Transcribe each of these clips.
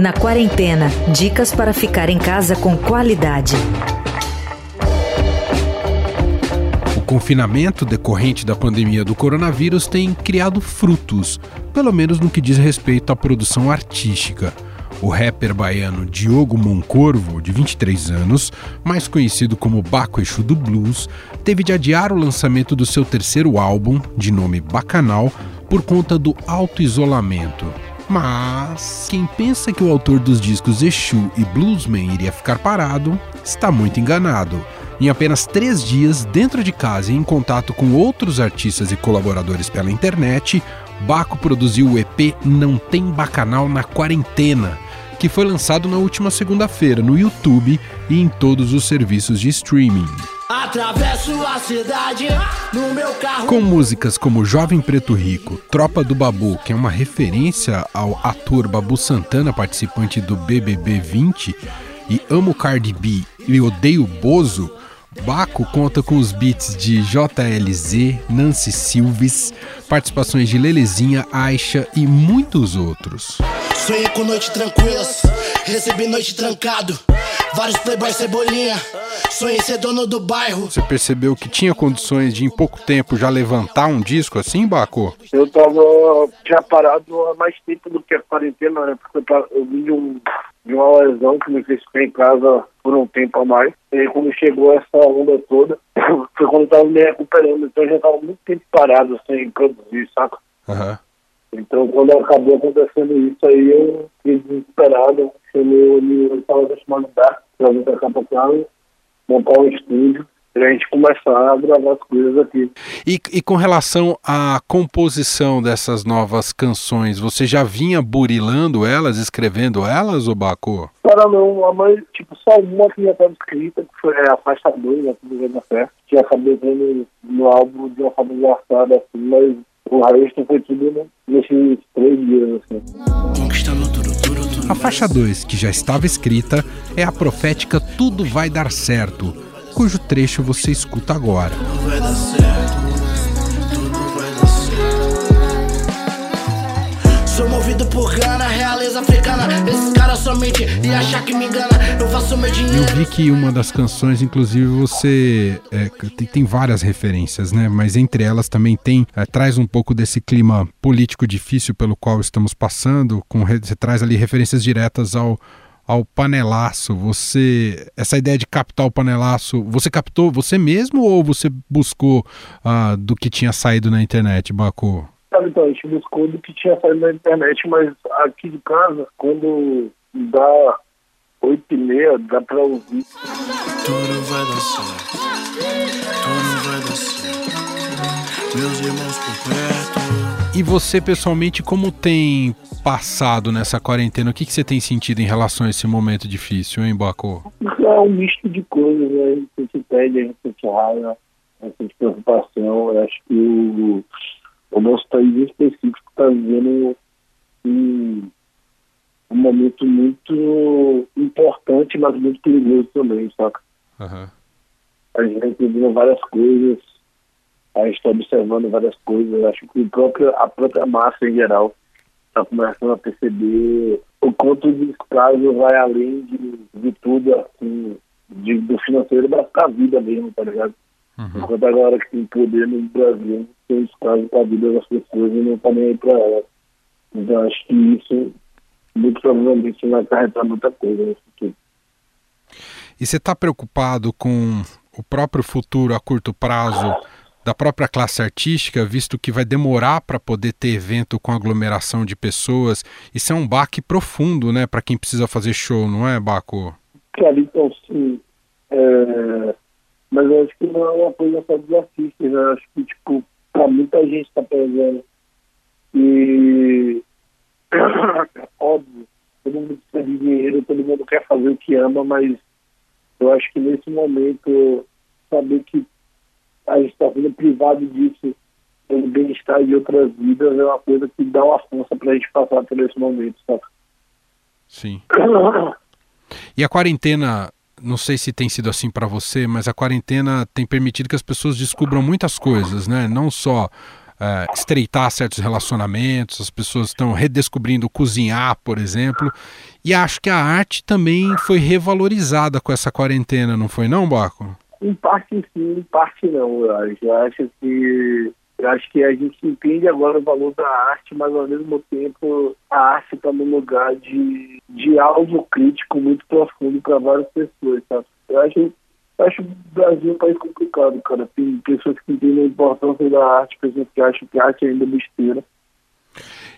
Na quarentena, dicas para ficar em casa com qualidade. O confinamento decorrente da pandemia do coronavírus tem criado frutos, pelo menos no que diz respeito à produção artística. O rapper baiano Diogo Moncorvo, de 23 anos, mais conhecido como Baco Exu do Blues, teve de adiar o lançamento do seu terceiro álbum, de nome Bacanal, por conta do auto-isolamento. Mas quem pensa que o autor dos discos Exu e Bluesman iria ficar parado, está muito enganado. Em apenas três dias, dentro de casa e em contato com outros artistas e colaboradores pela internet, Baco produziu o EP Não Tem Bacanal na Quarentena, que foi lançado na última segunda-feira no YouTube e em todos os serviços de streaming. Atravesso a cidade no meu carro. Com músicas como Jovem Preto Rico, Tropa do Babu, que é uma referência ao ator Babu Santana, participante do BBB 20, e Amo Cardi B e Odeio Bozo, Baco conta com os beats de JLZ, Nancy Silves, participações de Lelezinha, Aixa e muitos outros. Sonhei com noite tranquilas, recebi noite trancado. Vários playboys cebolinha, sonhei ser dono do bairro. Você percebeu que tinha condições de em pouco tempo já levantar um disco assim, Baco? Eu tava já parado há mais tempo do que a quarentena, né? Porque eu, eu vim de, um, de uma lesão que me fez ficar em casa por um tempo a mais. E quando chegou essa onda toda, foi quando eu tava me recuperando. Então eu já tava muito tempo parado sem produzir, saca? Aham. Uhum. Então, quando acabou acontecendo isso aí, eu fiquei desesperado. Chamei o estava chamando Dark para vir pra cá pra casa, montar um estúdio para a gente começar a gravar as coisas aqui. E, e, com relação à composição dessas novas canções, você já vinha burilando elas, escrevendo elas, ou Baco? Cara, não, a mãe, tipo, só uma que já estava escrita, que foi a faixa 2, né, que da fé, que acabei vendo no álbum de uma forma engraçada, assim, mas o resto foi tudo nesses três dias, assim. A faixa 2, que já estava escrita, é a profética Tudo Vai Dar Certo, cujo trecho você escuta agora. Tudo vai dar certo. Africana. Esses caras somente e que me engana. Eu faço meu dinheiro. Eu vi que uma das canções, inclusive, você é, tem, tem, várias referências, né? Mas entre elas também tem é, traz um pouco desse clima político difícil pelo qual estamos passando. Com você traz ali referências diretas ao ao panelaço. Você essa ideia de captar o panelaço, você captou você mesmo ou você buscou uh, do que tinha saído na internet, Baco? Sabe, então, a gente buscou do que tinha saído na internet, mas aqui de casa, quando dá oito e meia, dá pra ouvir. Tudo vai dar certo, tudo vai dar certo, meus irmãos por perto. E você, pessoalmente, como tem passado nessa quarentena? O que, que você tem sentido em relação a esse momento difícil, hein, Baco? É um misto de coisas, né? A gente pede, a gente sente raiva, a gente preocupação. Eu acho que o o nosso país em específico está vivendo um, um, momento muito importante, mas muito perigoso também, saca? Uhum. A gente está entendendo várias coisas, a gente está observando várias coisas. Acho que a própria, a própria massa em geral está começando a perceber o quanto o descaso vai além de, de tudo, assim, de, do financeiro da vida mesmo, tá ligado? Uhum. Enquanto a galera que tem poder no Brasil tem espaço para a vida das pessoas e não está nem aí para elas. Então acho que isso muito provavelmente vai acarretar muita coisa no futuro. E você está preocupado com o próprio futuro a curto prazo da própria classe artística, visto que vai demorar para poder ter evento com aglomeração de pessoas? Isso é um baque profundo, né, para quem precisa fazer show, não é, Baco? Cara, então sim. É mas eu acho que não é uma coisa só dos artistas, né? acho que, tipo, pra muita gente está perdendo. E óbvio, todo mundo precisa de dinheiro, todo mundo quer ama, mas eu acho que nesse momento saber que a gente está sendo privado disso pelo bem-estar de outras vidas é uma coisa que dá uma força para a gente passar por esse momento, sabe? Sim. E a quarentena não sei se tem sido assim para você, mas a quarentena tem permitido que as pessoas descubram muitas coisas, né? Não só uh, estreitar certos relacionamentos, as pessoas estão redescobrindo cozinhar, por exemplo. E acho que a arte também foi revalorizada com essa quarentena, não foi não, Baco? Em parte sim, em parte não, eu acho. Eu acho que eu acho que a gente entende agora o valor da arte, mas ao mesmo tempo a arte está num lugar de, de alvo crítico muito profundo para várias pessoas, sabe? Eu acho, acho o Brasil um país complicado, cara. Tem pessoas que entendem a importância da arte, pessoas que acham que a arte é ainda besteira.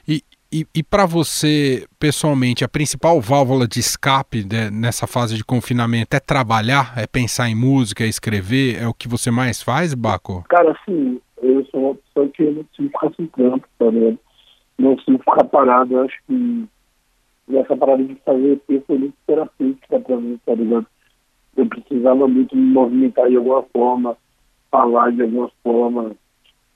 E, e, e para você, pessoalmente, a principal válvula de escape de, nessa fase de confinamento é trabalhar, é pensar em música, é escrever? É o que você mais faz, Baco? Cara, assim, eu sou uma pessoa que não consigo ficar sem campo, tá ligado? Não consigo ficar parado. Eu acho que essa parada de fazer EP foi muito terapêutica pra mim, tá ligado? Eu precisava muito me movimentar de alguma forma, falar de alguma forma,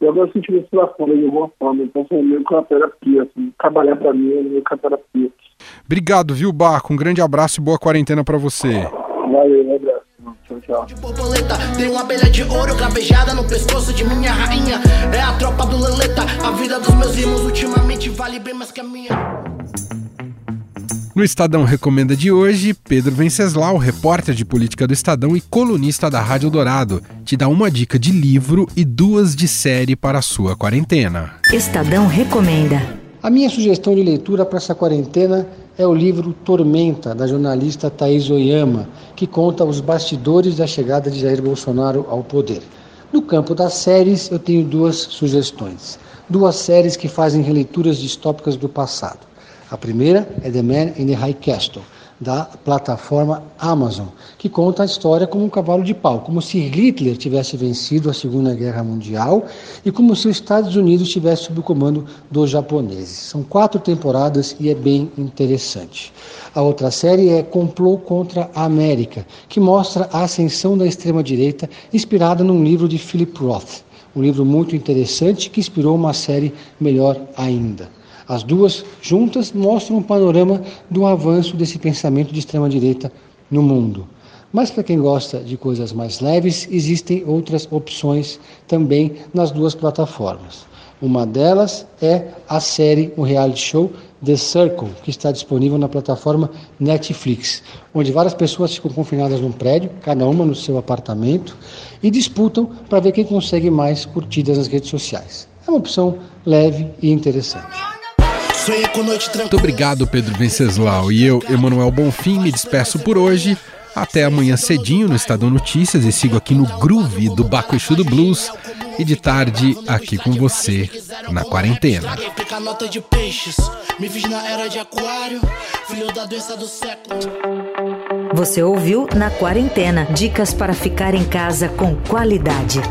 eu agora senti isso lá fora de alguma forma. Então foi meio que uma terapia, assim. Trabalhar pra mim é meio que uma terapia. Obrigado, viu, Barco? Um grande abraço e boa quarentena pra você. Valeu, um abraço. Tchau, tchau. De borboleta, tem uma abelha de ouro cravejada no pescoço de minha rainha. É a tropa do Leleta. A vida dos meus irmãos ultimamente vale bem mais que a minha. No Estadão Recomenda de hoje, Pedro Venceslau, repórter de política do Estadão e colunista da Rádio Dourado, te dá uma dica de livro e duas de série para a sua quarentena. Estadão Recomenda. A minha sugestão de leitura para essa quarentena é o livro Tormenta, da jornalista Thaís Oyama, que conta os bastidores da chegada de Jair Bolsonaro ao poder. No campo das séries, eu tenho duas sugestões. Duas séries que fazem releituras distópicas do passado. A primeira é The Man in the High Castle, da plataforma Amazon, que conta a história como um cavalo de pau, como se Hitler tivesse vencido a Segunda Guerra Mundial e como se os Estados Unidos estivesse sob o comando dos japoneses. São quatro temporadas e é bem interessante. A outra série é Complô contra a América, que mostra a ascensão da extrema-direita inspirada num livro de Philip Roth, um livro muito interessante que inspirou uma série melhor ainda. As duas juntas mostram um panorama do avanço desse pensamento de extrema-direita no mundo. Mas para quem gosta de coisas mais leves, existem outras opções também nas duas plataformas. Uma delas é a série, o reality show The Circle, que está disponível na plataforma Netflix, onde várias pessoas ficam confinadas num prédio, cada uma no seu apartamento, e disputam para ver quem consegue mais curtidas nas redes sociais. É uma opção leve e interessante. Muito obrigado, Pedro Venceslau. E eu, Emanuel Bonfim, me despeço por hoje. Até amanhã cedinho no Estadão Notícias e sigo aqui no Groove do Baco Exu do Blues e de tarde aqui com você na quarentena. Você ouviu na quarentena dicas para ficar em casa com qualidade.